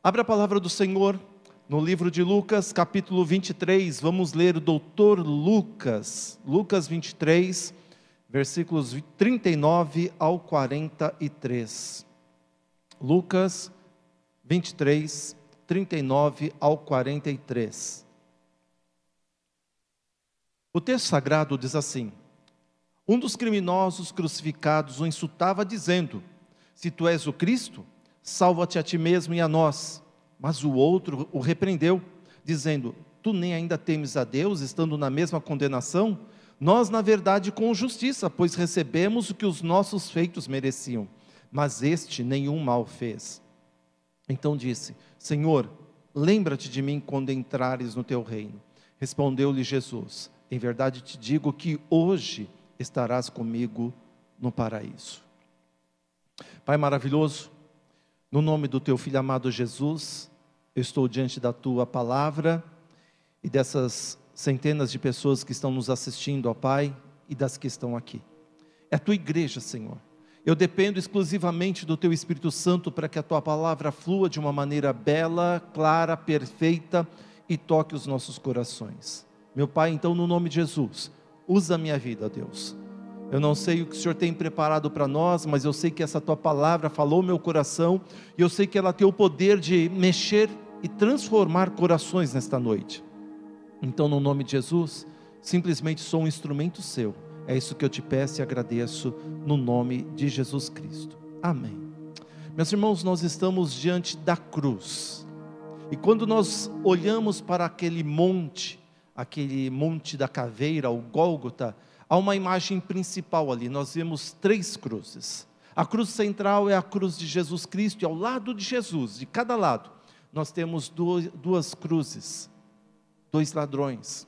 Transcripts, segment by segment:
Abra a palavra do Senhor no livro de Lucas, capítulo 23. Vamos ler o doutor Lucas, Lucas 23, versículos 39 ao 43. Lucas 23, 39 ao 43. O texto sagrado diz assim: Um dos criminosos crucificados o insultava, dizendo: Se tu és o Cristo, salva-te a ti mesmo e a nós. Mas o outro o repreendeu, dizendo: Tu nem ainda temes a Deus, estando na mesma condenação? Nós, na verdade, com justiça, pois recebemos o que os nossos feitos mereciam, mas este nenhum mal fez. Então disse: Senhor, lembra-te de mim quando entrares no teu reino. Respondeu-lhe Jesus: Em verdade te digo que hoje estarás comigo no paraíso. Pai maravilhoso, no nome do teu filho amado Jesus, eu estou diante da tua palavra e dessas centenas de pessoas que estão nos assistindo, ó Pai, e das que estão aqui. É a tua igreja, Senhor. Eu dependo exclusivamente do teu Espírito Santo para que a tua palavra flua de uma maneira bela, clara, perfeita e toque os nossos corações. Meu Pai, então, no nome de Jesus, usa a minha vida, Deus eu não sei o que o Senhor tem preparado para nós, mas eu sei que essa tua palavra falou meu coração, e eu sei que ela tem o poder de mexer e transformar corações nesta noite. Então, no nome de Jesus, simplesmente sou um instrumento seu. É isso que eu te peço e agradeço no nome de Jesus Cristo. Amém. Meus irmãos, nós estamos diante da cruz. E quando nós olhamos para aquele monte, aquele monte da caveira, o Gólgota, há uma imagem principal ali. Nós vemos três cruzes. A cruz central é a cruz de Jesus Cristo, e ao lado de Jesus, de cada lado, nós temos duas cruzes, dois ladrões.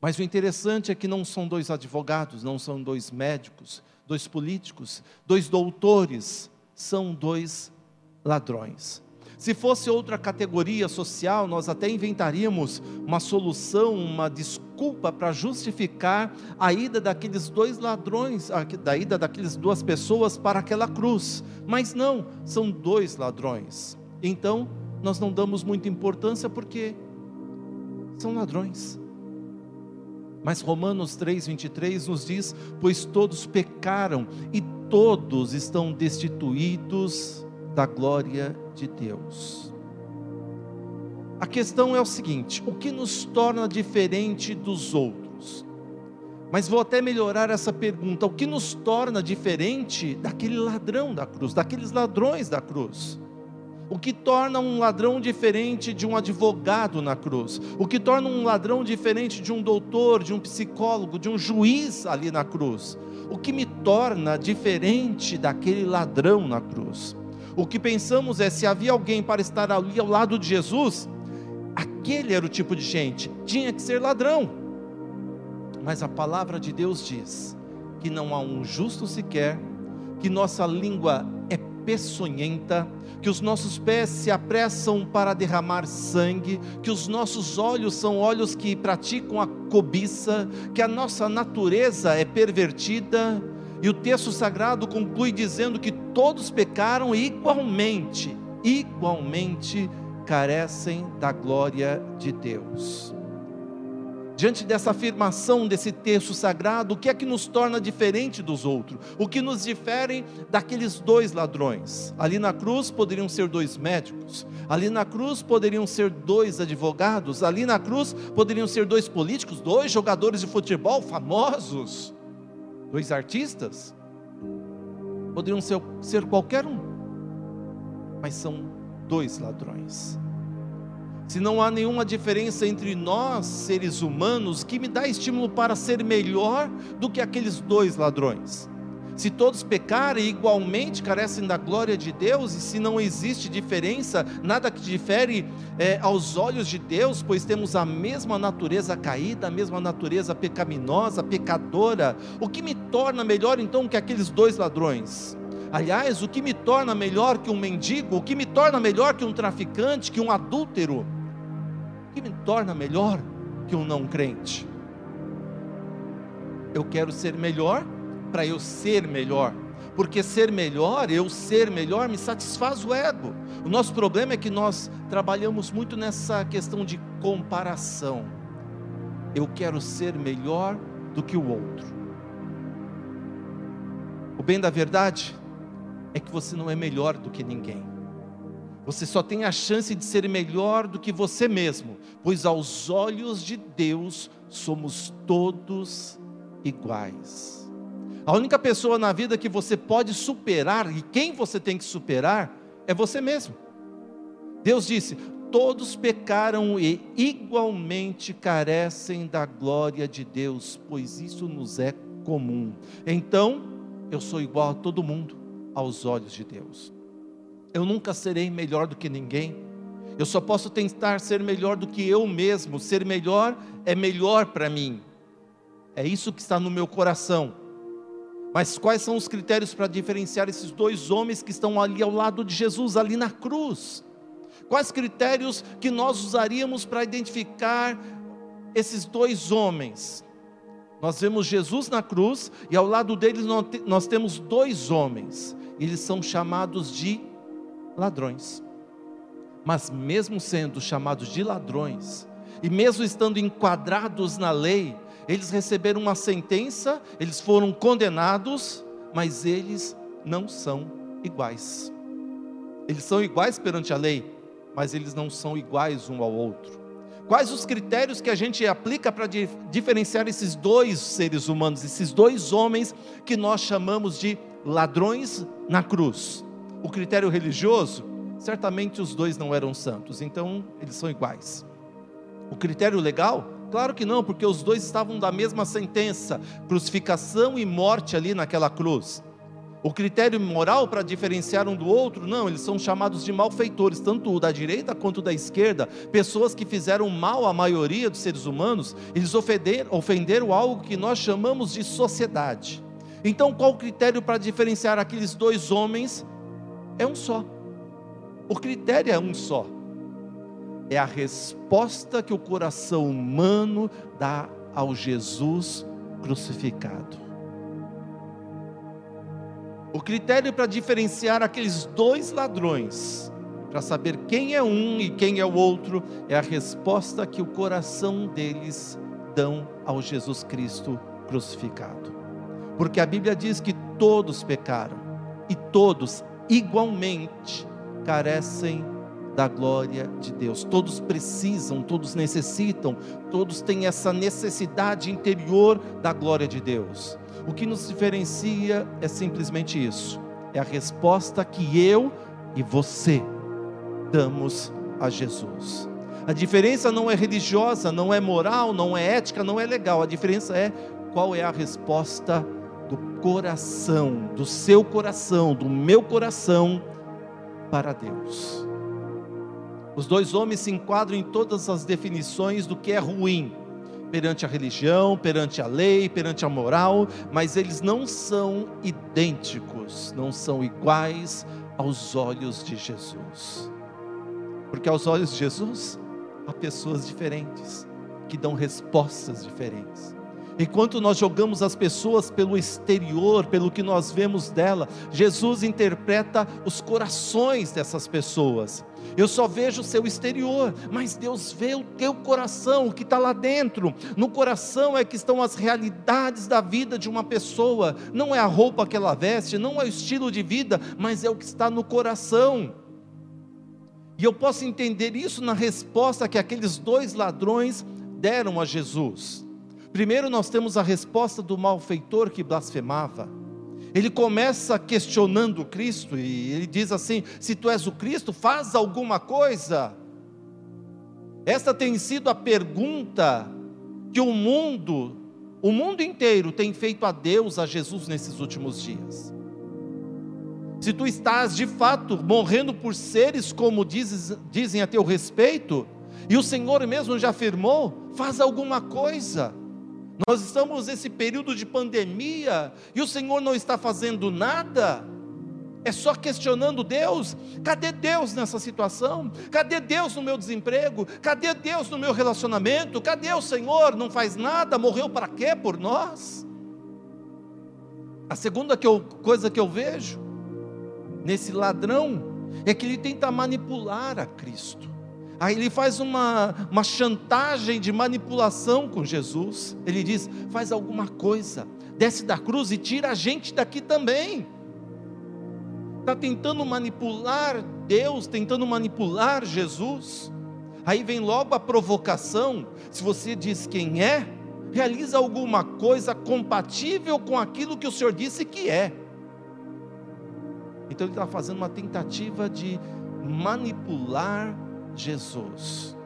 Mas o interessante é que não são dois advogados, não são dois médicos, dois políticos, dois doutores, são dois ladrões. Se fosse outra categoria social, nós até inventaríamos uma solução, uma desculpa para justificar a ida daqueles dois ladrões, da ida daquelas duas pessoas para aquela cruz. Mas não, são dois ladrões. Então, nós não damos muita importância porque são ladrões. Mas Romanos 3:23 nos diz: "Pois todos pecaram e todos estão destituídos da glória de Deus. A questão é o seguinte: o que nos torna diferente dos outros? Mas vou até melhorar essa pergunta: o que nos torna diferente daquele ladrão da cruz, daqueles ladrões da cruz? O que torna um ladrão diferente de um advogado na cruz? O que torna um ladrão diferente de um doutor, de um psicólogo, de um juiz ali na cruz? O que me torna diferente daquele ladrão na cruz? O que pensamos é: se havia alguém para estar ali ao lado de Jesus, aquele era o tipo de gente, tinha que ser ladrão. Mas a palavra de Deus diz que não há um justo sequer, que nossa língua é peçonhenta, que os nossos pés se apressam para derramar sangue, que os nossos olhos são olhos que praticam a cobiça, que a nossa natureza é pervertida, e o texto sagrado conclui dizendo que todos pecaram igualmente, igualmente carecem da glória de Deus. Diante dessa afirmação desse texto sagrado, o que é que nos torna diferente dos outros? O que nos difere daqueles dois ladrões? Ali na cruz poderiam ser dois médicos, ali na cruz poderiam ser dois advogados, ali na cruz poderiam ser dois políticos, dois jogadores de futebol famosos dois artistas, poderiam ser, ser qualquer um, mas são dois ladrões. Se não há nenhuma diferença entre nós, seres humanos, que me dá estímulo para ser melhor do que aqueles dois ladrões? Se todos pecarem, igualmente carecem da glória de Deus, e se não existe diferença, nada que difere é, aos olhos de Deus, pois temos a mesma natureza caída, a mesma natureza pecaminosa, pecadora, o que me torna melhor então que aqueles dois ladrões? Aliás, o que me torna melhor que um mendigo, o que me torna melhor que um traficante, que um adúltero, o que me torna melhor que um não crente? Eu quero ser melhor para eu ser melhor. porque ser melhor, eu ser melhor, me satisfaz o ego. O nosso problema é que nós trabalhamos muito nessa questão de comparação. Eu quero ser melhor do que o outro. O bem da verdade é que você não é melhor do que ninguém. Você só tem a chance de ser melhor do que você mesmo, pois aos olhos de Deus somos todos iguais. A única pessoa na vida que você pode superar, e quem você tem que superar, é você mesmo. Deus disse: Todos pecaram e igualmente carecem da glória de Deus, pois isso nos é comum. Então, eu sou igual a todo mundo aos olhos de Deus. Eu nunca serei melhor do que ninguém. Eu só posso tentar ser melhor do que eu mesmo. Ser melhor é melhor para mim. É isso que está no meu coração. Mas quais são os critérios para diferenciar esses dois homens que estão ali ao lado de Jesus, ali na cruz? Quais critérios que nós usaríamos para identificar esses dois homens? Nós vemos Jesus na cruz e ao lado deles nós temos dois homens. Eles são chamados de ladrões. Mas mesmo sendo chamados de ladrões, e mesmo estando enquadrados na lei, eles receberam uma sentença, eles foram condenados, mas eles não são iguais. Eles são iguais perante a lei, mas eles não são iguais um ao outro. Quais os critérios que a gente aplica para diferenciar esses dois seres humanos, esses dois homens que nós chamamos de ladrões na cruz? O critério religioso, certamente os dois não eram santos, então eles são iguais. O critério legal, Claro que não, porque os dois estavam da mesma sentença, crucificação e morte ali naquela cruz. O critério moral para diferenciar um do outro, não, eles são chamados de malfeitores, tanto da direita quanto da esquerda, pessoas que fizeram mal à maioria dos seres humanos, eles ofenderam, ofenderam algo que nós chamamos de sociedade. Então, qual o critério para diferenciar aqueles dois homens? É um só. O critério é um só é a resposta que o coração humano dá ao Jesus crucificado. O critério para diferenciar aqueles dois ladrões, para saber quem é um e quem é o outro, é a resposta que o coração deles dão ao Jesus Cristo crucificado. Porque a Bíblia diz que todos pecaram e todos igualmente carecem da glória de Deus. Todos precisam, todos necessitam, todos têm essa necessidade interior da glória de Deus. O que nos diferencia é simplesmente isso: é a resposta que eu e você damos a Jesus. A diferença não é religiosa, não é moral, não é ética, não é legal. A diferença é qual é a resposta do coração, do seu coração, do meu coração para Deus. Os dois homens se enquadram em todas as definições do que é ruim, perante a religião, perante a lei, perante a moral, mas eles não são idênticos, não são iguais aos olhos de Jesus. Porque aos olhos de Jesus há pessoas diferentes, que dão respostas diferentes. Enquanto nós jogamos as pessoas pelo exterior, pelo que nós vemos dela, Jesus interpreta os corações dessas pessoas. Eu só vejo o seu exterior, mas Deus vê o teu coração, o que está lá dentro. No coração é que estão as realidades da vida de uma pessoa. Não é a roupa que ela veste, não é o estilo de vida, mas é o que está no coração. E eu posso entender isso na resposta que aqueles dois ladrões deram a Jesus. Primeiro, nós temos a resposta do malfeitor que blasfemava. Ele começa questionando Cristo e ele diz assim: Se tu és o Cristo, faz alguma coisa. Esta tem sido a pergunta que o mundo, o mundo inteiro tem feito a Deus, a Jesus nesses últimos dias. Se tu estás de fato morrendo por seres como dizes, dizem a teu respeito, e o Senhor mesmo já afirmou, faz alguma coisa. Nós estamos nesse período de pandemia e o Senhor não está fazendo nada. É só questionando Deus. Cadê Deus nessa situação? Cadê Deus no meu desemprego? Cadê Deus no meu relacionamento? Cadê o Senhor? Não faz nada, morreu para quê por nós? A segunda que eu, coisa que eu vejo nesse ladrão é que ele tenta manipular a Cristo. Aí ele faz uma, uma chantagem de manipulação com Jesus. Ele diz: faz alguma coisa, desce da cruz e tira a gente daqui também. Está tentando manipular Deus, tentando manipular Jesus. Aí vem logo a provocação: se você diz quem é, realiza alguma coisa compatível com aquilo que o Senhor disse que é. Então ele está fazendo uma tentativa de manipular Jesus.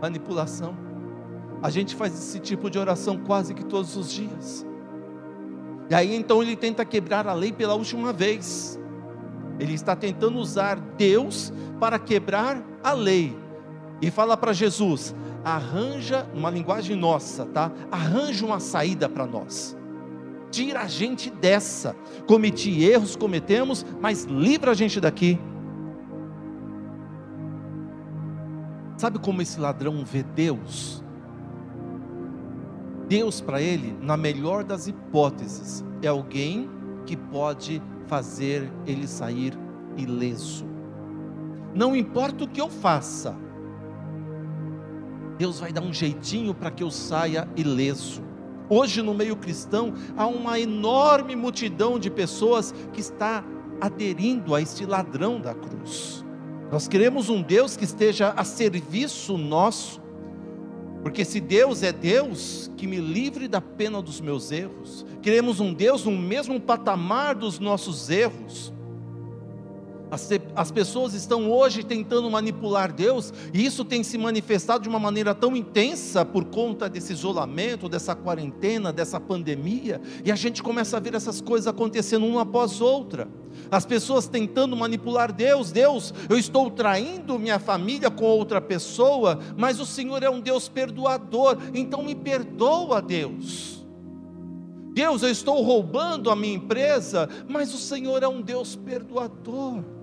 Manipulação. A gente faz esse tipo de oração quase que todos os dias. E aí então ele tenta quebrar a lei pela última vez. Ele está tentando usar Deus para quebrar a lei. E fala para Jesus: arranja, uma linguagem nossa, tá? Arranja uma saída para nós. Tira a gente dessa. Cometi erros, cometemos, mas livra a gente daqui. Sabe como esse ladrão vê Deus? Deus para ele, na melhor das hipóteses, é alguém que pode fazer ele sair ileso. Não importa o que eu faça, Deus vai dar um jeitinho para que eu saia ileso. Hoje no meio cristão há uma enorme multidão de pessoas que está aderindo a este ladrão da cruz. Nós queremos um Deus que esteja a serviço nosso, porque se Deus é Deus, que me livre da pena dos meus erros. Queremos um Deus no mesmo patamar dos nossos erros. As, as pessoas estão hoje tentando manipular Deus, e isso tem se manifestado de uma maneira tão intensa por conta desse isolamento, dessa quarentena, dessa pandemia, e a gente começa a ver essas coisas acontecendo uma após outra. As pessoas tentando manipular Deus, Deus, eu estou traindo minha família com outra pessoa, mas o Senhor é um Deus perdoador, então me perdoa, Deus. Deus, eu estou roubando a minha empresa, mas o Senhor é um Deus perdoador.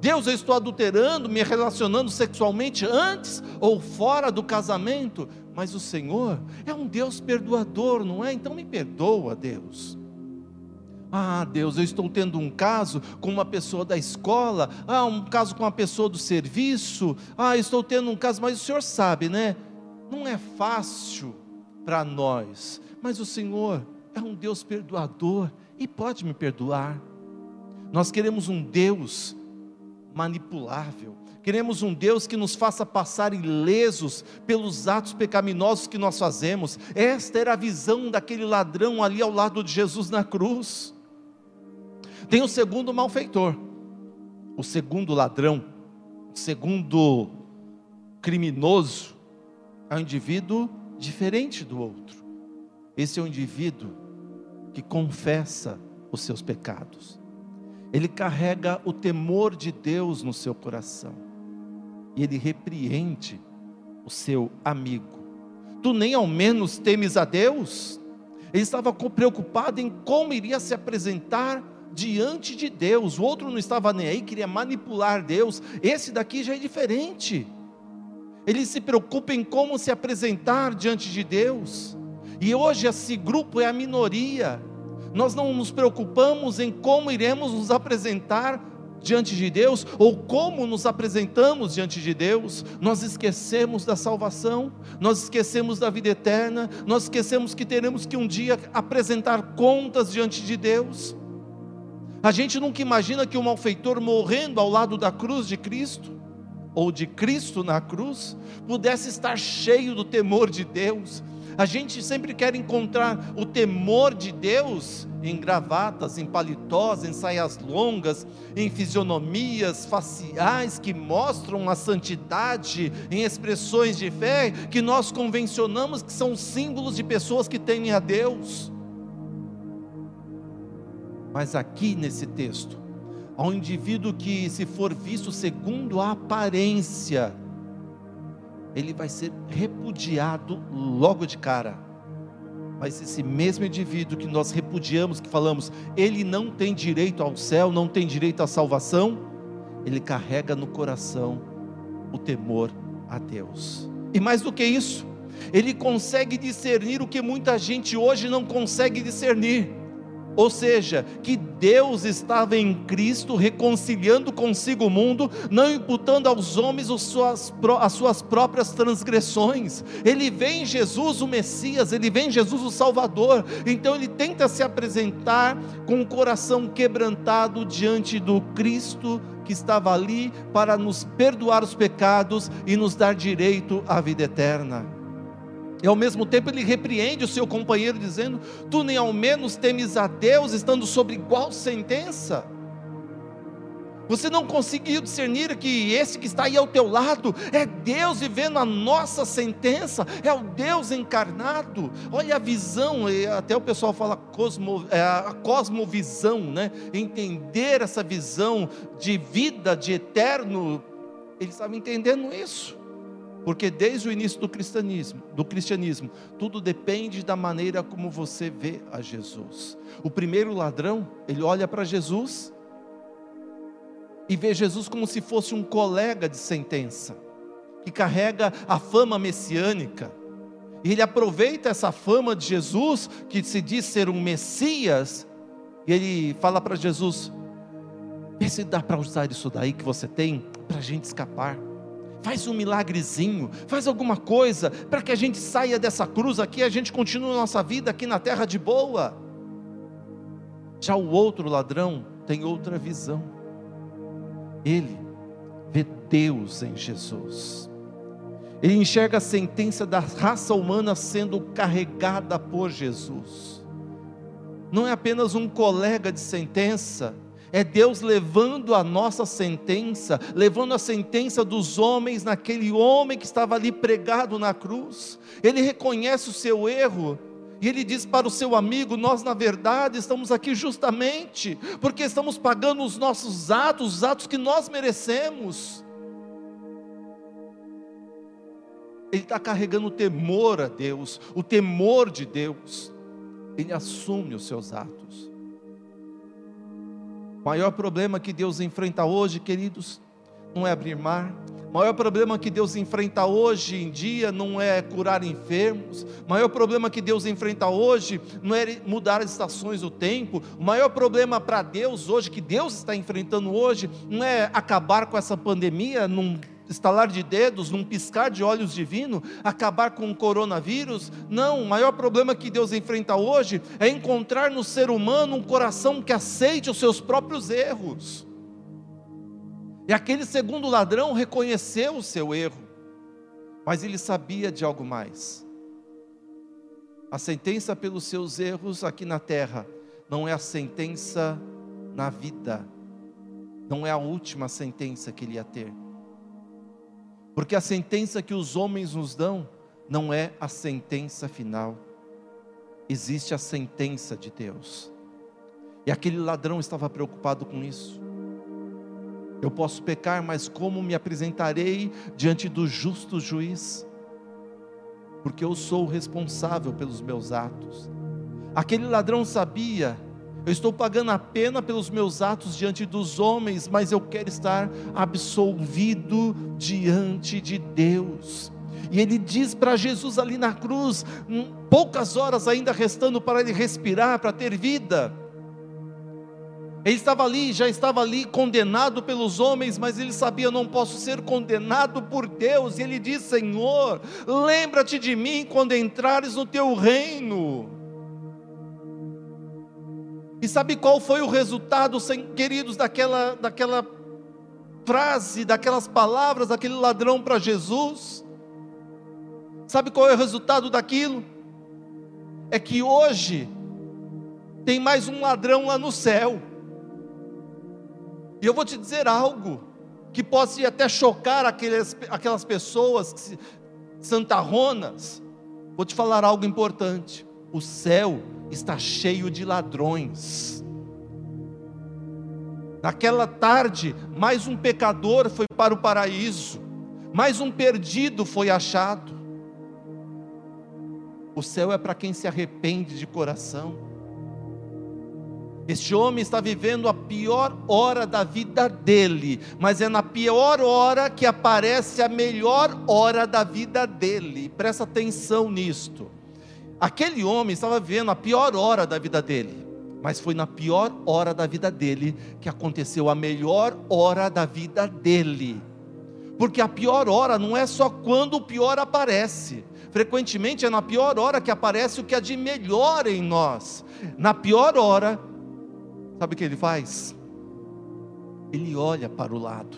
Deus, eu estou adulterando, me relacionando sexualmente antes ou fora do casamento, mas o Senhor é um Deus perdoador, não é? Então me perdoa, Deus. Ah, Deus, eu estou tendo um caso com uma pessoa da escola, ah, um caso com uma pessoa do serviço, ah, estou tendo um caso, mas o Senhor sabe, né? Não é fácil para nós, mas o Senhor é um Deus perdoador e pode me perdoar. Nós queremos um Deus manipulável. Queremos um Deus que nos faça passar ilesos pelos atos pecaminosos que nós fazemos. Esta era a visão daquele ladrão ali ao lado de Jesus na cruz. Tem o segundo malfeitor, o segundo ladrão, o segundo criminoso, é um indivíduo diferente do outro. Esse é um indivíduo que confessa os seus pecados ele carrega o temor de Deus no seu coração, e ele repreende o seu amigo. Tu nem ao menos temes a Deus? Ele estava preocupado em como iria se apresentar diante de Deus. O outro não estava nem aí, queria manipular Deus. Esse daqui já é diferente. Ele se preocupa em como se apresentar diante de Deus. E hoje esse grupo é a minoria nós não nos preocupamos em como iremos nos apresentar diante de Deus ou como nos apresentamos diante de Deus, nós esquecemos da salvação, nós esquecemos da vida eterna, nós esquecemos que teremos que um dia apresentar contas diante de Deus. A gente nunca imagina que um malfeitor morrendo ao lado da cruz de Cristo, ou de Cristo na cruz, pudesse estar cheio do temor de Deus, a gente sempre quer encontrar o temor de Deus em gravatas, em paletós, em saias longas, em fisionomias faciais que mostram a santidade, em expressões de fé que nós convencionamos que são símbolos de pessoas que temem a Deus. Mas aqui nesse texto, há um indivíduo que, se for visto segundo a aparência, ele vai ser repudiado logo de cara. Mas esse mesmo indivíduo que nós repudiamos, que falamos, ele não tem direito ao céu, não tem direito à salvação, ele carrega no coração o temor a Deus. E mais do que isso, ele consegue discernir o que muita gente hoje não consegue discernir. Ou seja, que Deus estava em Cristo reconciliando consigo o mundo, não imputando aos homens as suas, as suas próprias transgressões. Ele vê em Jesus o Messias, ele vê em Jesus o Salvador. Então ele tenta se apresentar com o coração quebrantado diante do Cristo que estava ali para nos perdoar os pecados e nos dar direito à vida eterna. E ao mesmo tempo ele repreende o seu companheiro, dizendo: Tu nem ao menos temes a Deus, estando sob igual sentença. Você não conseguiu discernir que esse que está aí ao teu lado é Deus vivendo a nossa sentença, é o Deus encarnado. Olha a visão, até o pessoal fala cosmo, é a cosmovisão, né? Entender essa visão de vida, de eterno. Ele estava entendendo isso. Porque desde o início do cristianismo, do cristianismo, tudo depende da maneira como você vê a Jesus. O primeiro ladrão, ele olha para Jesus e vê Jesus como se fosse um colega de sentença, que carrega a fama messiânica. E ele aproveita essa fama de Jesus, que se diz ser um Messias, e ele fala para Jesus: Vê se dá para usar isso daí que você tem para a gente escapar faz um milagrezinho, faz alguma coisa para que a gente saia dessa cruz aqui, a gente continue nossa vida aqui na terra de boa. Já o outro ladrão tem outra visão. Ele vê Deus em Jesus. Ele enxerga a sentença da raça humana sendo carregada por Jesus. Não é apenas um colega de sentença, é Deus levando a nossa sentença, levando a sentença dos homens naquele homem que estava ali pregado na cruz. Ele reconhece o seu erro, e ele diz para o seu amigo: Nós, na verdade, estamos aqui justamente porque estamos pagando os nossos atos, os atos que nós merecemos. Ele está carregando o temor a Deus, o temor de Deus. Ele assume os seus atos. Maior problema que Deus enfrenta hoje, queridos, não é abrir mar. O maior problema que Deus enfrenta hoje em dia não é curar enfermos. O maior problema que Deus enfrenta hoje não é mudar as estações do tempo. O maior problema para Deus hoje, que Deus está enfrentando hoje, não é acabar com essa pandemia num estalar de dedos, num piscar de olhos divino, acabar com o coronavírus. Não, o maior problema que Deus enfrenta hoje é encontrar no ser humano um coração que aceite os seus próprios erros. E aquele segundo ladrão reconheceu o seu erro, mas ele sabia de algo mais. A sentença pelos seus erros aqui na terra não é a sentença na vida, não é a última sentença que ele ia ter porque a sentença que os homens nos dão não é a sentença final, existe a sentença de Deus. E aquele ladrão estava preocupado com isso. Eu posso pecar, mas como me apresentarei diante do justo juiz? Porque eu sou o responsável pelos meus atos. Aquele ladrão sabia eu estou pagando a pena pelos meus atos diante dos homens, mas eu quero estar absolvido diante de Deus. E ele diz para Jesus ali na cruz, poucas horas ainda restando para ele respirar, para ter vida. Ele estava ali, já estava ali condenado pelos homens, mas ele sabia: não posso ser condenado por Deus. E ele diz: Senhor, lembra-te de mim quando entrares no teu reino. E sabe qual foi o resultado, queridos, daquela, daquela frase, daquelas palavras daquele ladrão para Jesus? Sabe qual é o resultado daquilo? É que hoje tem mais um ladrão lá no céu. E eu vou te dizer algo que pode até chocar aquelas, aquelas pessoas santarronas. Vou te falar algo importante. O céu está cheio de ladrões. Naquela tarde, mais um pecador foi para o paraíso, mais um perdido foi achado. O céu é para quem se arrepende de coração. Este homem está vivendo a pior hora da vida dele, mas é na pior hora que aparece a melhor hora da vida dele. Presta atenção nisto. Aquele homem estava vivendo a pior hora da vida dele, mas foi na pior hora da vida dele que aconteceu a melhor hora da vida dele. Porque a pior hora não é só quando o pior aparece, frequentemente é na pior hora que aparece o que há de melhor em nós. Na pior hora, Sabe o que ele faz? Ele olha para o lado.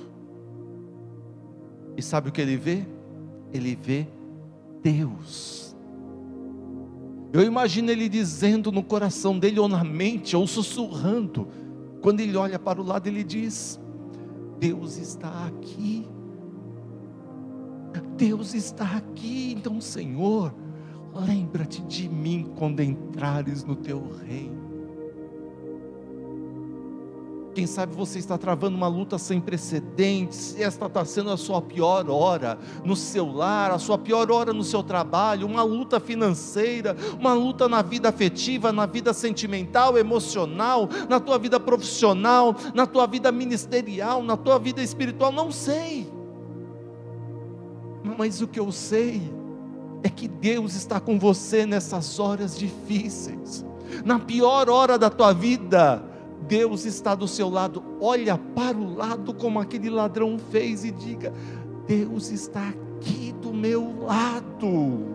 E sabe o que ele vê? Ele vê Deus. Eu imagino ele dizendo no coração dele, ou na mente, ou sussurrando. Quando ele olha para o lado, ele diz: Deus está aqui. Deus está aqui. Então, Senhor, lembra-te de mim quando entrares no teu reino. Quem sabe você está travando uma luta sem precedentes, esta está sendo a sua pior hora no seu lar, a sua pior hora no seu trabalho, uma luta financeira, uma luta na vida afetiva, na vida sentimental, emocional, na tua vida profissional, na tua vida ministerial, na tua vida espiritual, não sei. Mas o que eu sei é que Deus está com você nessas horas difíceis, na pior hora da tua vida Deus está do seu lado, olha para o lado como aquele ladrão fez e diga: Deus está aqui do meu lado.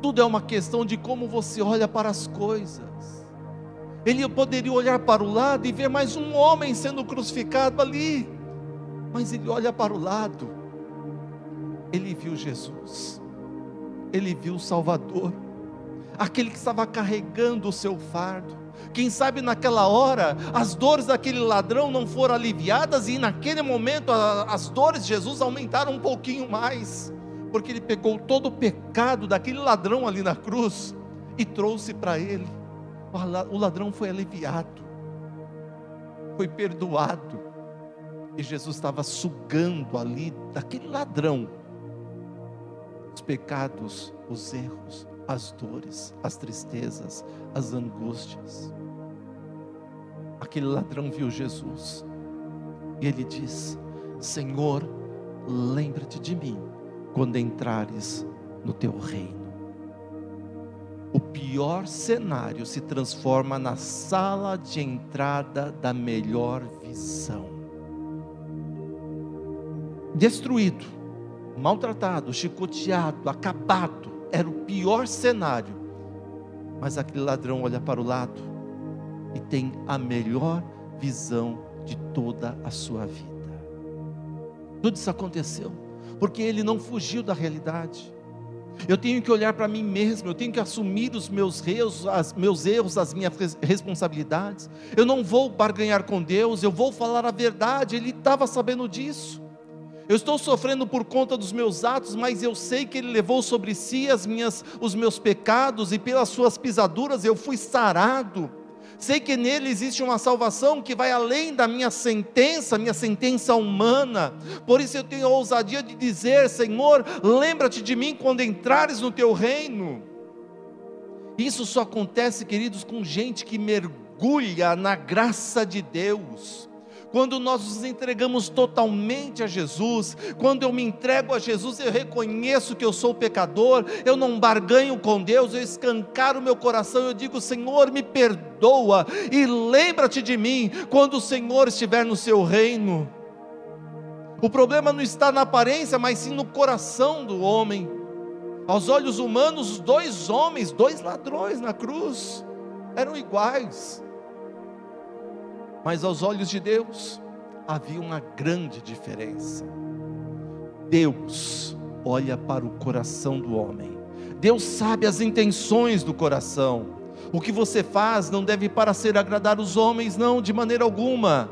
Tudo é uma questão de como você olha para as coisas. Ele poderia olhar para o lado e ver mais um homem sendo crucificado ali, mas ele olha para o lado, ele viu Jesus, ele viu o Salvador, aquele que estava carregando o seu fardo, quem sabe naquela hora as dores daquele ladrão não foram aliviadas e naquele momento as dores de Jesus aumentaram um pouquinho mais, porque ele pegou todo o pecado daquele ladrão ali na cruz e trouxe para ele. O ladrão foi aliviado, foi perdoado, e Jesus estava sugando ali daquele ladrão os pecados, os erros, as dores, as tristezas, as angústias. Aquele ladrão viu Jesus e ele diz: Senhor, lembra-te de mim quando entrares no teu reino. O pior cenário se transforma na sala de entrada da melhor visão. Destruído, maltratado, chicoteado, acabado, era o pior cenário. Mas aquele ladrão olha para o lado e tem a melhor visão de toda a sua vida. Tudo isso aconteceu porque ele não fugiu da realidade. Eu tenho que olhar para mim mesmo, eu tenho que assumir os meus erros, as, meus erros, as minhas responsabilidades. Eu não vou barganhar com Deus, eu vou falar a verdade. Ele estava sabendo disso. Eu estou sofrendo por conta dos meus atos, mas eu sei que Ele levou sobre si as minhas, os meus pecados e pelas suas pisaduras eu fui sarado. Sei que nele existe uma salvação que vai além da minha sentença, minha sentença humana. Por isso eu tenho a ousadia de dizer: Senhor, lembra-te de mim quando entrares no teu reino. Isso só acontece, queridos, com gente que mergulha na graça de Deus quando nós nos entregamos totalmente a Jesus, quando eu me entrego a Jesus, eu reconheço que eu sou pecador, eu não barganho com Deus, eu escancaro meu coração, eu digo: Senhor, me perdoa e lembra-te de mim quando o Senhor estiver no seu reino. O problema não está na aparência, mas sim no coração do homem. Aos olhos humanos, dois homens, dois ladrões na cruz, eram iguais. Mas aos olhos de Deus havia uma grande diferença. Deus olha para o coração do homem. Deus sabe as intenções do coração. O que você faz não deve para ser agradar os homens, não, de maneira alguma.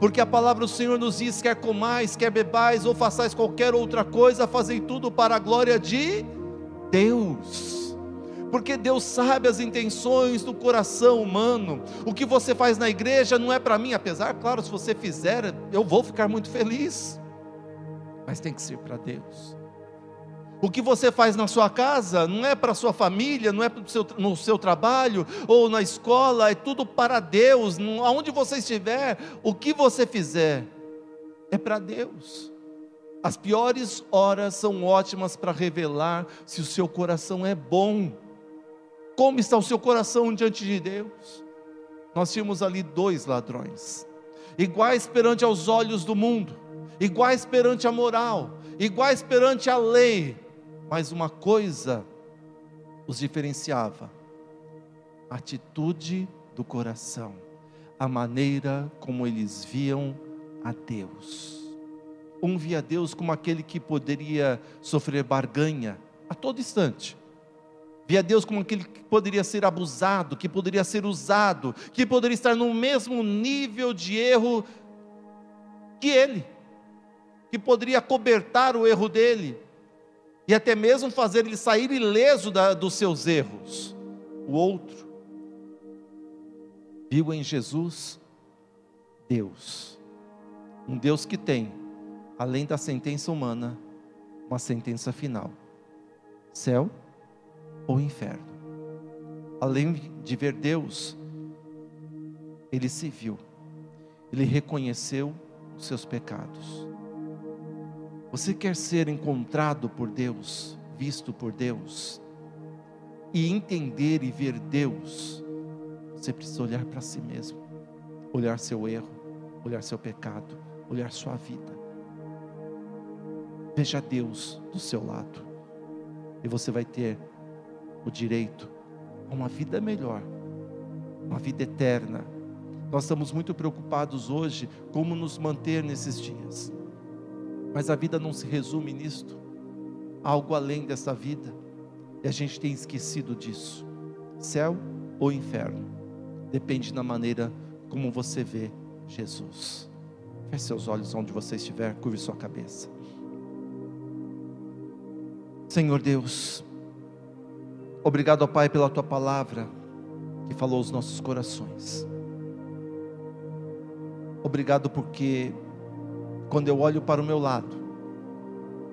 Porque a palavra do Senhor nos diz: quer comais, quer bebais, ou façais qualquer outra coisa, fazei tudo para a glória de Deus porque Deus sabe as intenções do coração humano. O que você faz na igreja não é para mim, apesar, claro, se você fizer, eu vou ficar muito feliz, mas tem que ser para Deus. O que você faz na sua casa não é para sua família, não é seu, no seu trabalho ou na escola, é tudo para Deus. Aonde você estiver, o que você fizer é para Deus. As piores horas são ótimas para revelar se o seu coração é bom. Como está o seu coração diante de Deus? Nós tínhamos ali dois ladrões, iguais perante aos olhos do mundo, iguais perante a moral, iguais perante a lei, mas uma coisa os diferenciava: a atitude do coração, a maneira como eles viam a Deus. Um via Deus como aquele que poderia sofrer barganha a todo instante. Via Deus como aquele que poderia ser abusado, que poderia ser usado, que poderia estar no mesmo nível de erro que ele, que poderia cobertar o erro dele e até mesmo fazer ele sair ileso da, dos seus erros. O outro viu em Jesus Deus, um Deus que tem, além da sentença humana, uma sentença final: céu ou inferno. Além de ver Deus, ele se viu, ele reconheceu os seus pecados. Você quer ser encontrado por Deus, visto por Deus, e entender e ver Deus, você precisa olhar para si mesmo, olhar seu erro, olhar seu pecado, olhar sua vida. Veja Deus do seu lado, e você vai ter o direito a uma vida melhor, uma vida eterna. Nós estamos muito preocupados hoje como nos manter nesses dias. Mas a vida não se resume nisto. Algo além dessa vida. E a gente tem esquecido disso. Céu ou inferno. Depende da maneira como você vê Jesus. Feche seus olhos onde você estiver, curve sua cabeça. Senhor Deus, obrigado, ó Pai, pela tua palavra que falou aos nossos corações. Obrigado porque quando eu olho para o meu lado,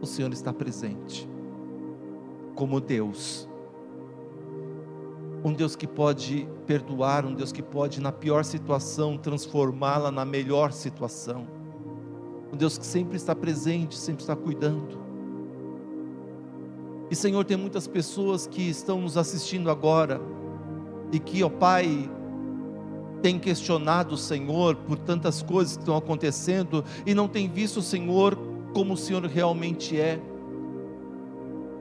o Senhor está presente, como Deus, um Deus que pode perdoar, um Deus que pode, na pior situação, transformá-la na melhor situação, um Deus que sempre está presente, sempre está cuidando. E Senhor, tem muitas pessoas que estão nos assistindo agora, e que, ó Pai, tem questionado o Senhor por tantas coisas que estão acontecendo e não tem visto o Senhor como o Senhor realmente é.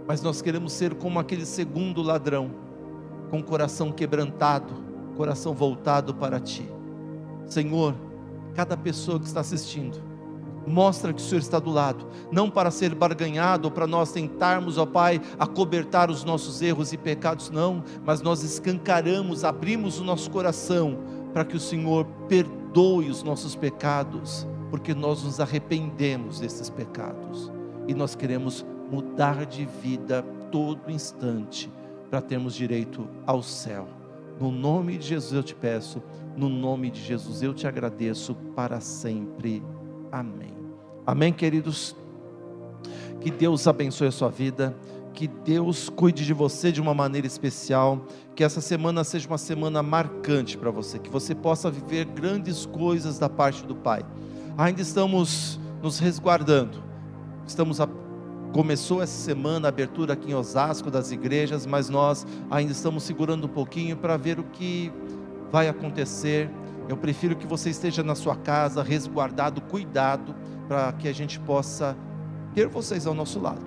Mas nós queremos ser como aquele segundo ladrão, com o coração quebrantado, coração voltado para ti. Senhor, cada pessoa que está assistindo, mostra que o Senhor está do lado, não para ser barganhado para nós tentarmos, ó Pai, acobertar os nossos erros e pecados, não, mas nós escancaramos, abrimos o nosso coração para que o Senhor perdoe os nossos pecados, porque nós nos arrependemos desses pecados e nós queremos mudar de vida todo instante para termos direito ao céu. No nome de Jesus eu te peço, no nome de Jesus eu te agradeço para sempre. Amém. Amém, queridos. Que Deus abençoe a sua vida que Deus cuide de você de uma maneira especial, que essa semana seja uma semana marcante para você, que você possa viver grandes coisas da parte do Pai. Ainda estamos nos resguardando, estamos a, começou essa semana a abertura aqui em Osasco das igrejas, mas nós ainda estamos segurando um pouquinho para ver o que vai acontecer. Eu prefiro que você esteja na sua casa, resguardado, cuidado, para que a gente possa ter vocês ao nosso lado.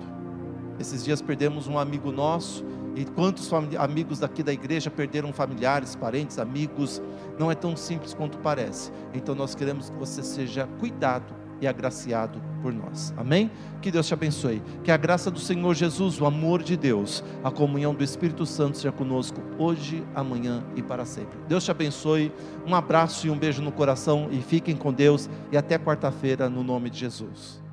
Esses dias perdemos um amigo nosso, e quantos amigos daqui da igreja perderam familiares, parentes, amigos? Não é tão simples quanto parece. Então nós queremos que você seja cuidado e agraciado por nós. Amém? Que Deus te abençoe. Que a graça do Senhor Jesus, o amor de Deus, a comunhão do Espírito Santo seja conosco hoje, amanhã e para sempre. Deus te abençoe. Um abraço e um beijo no coração e fiquem com Deus e até quarta-feira no nome de Jesus.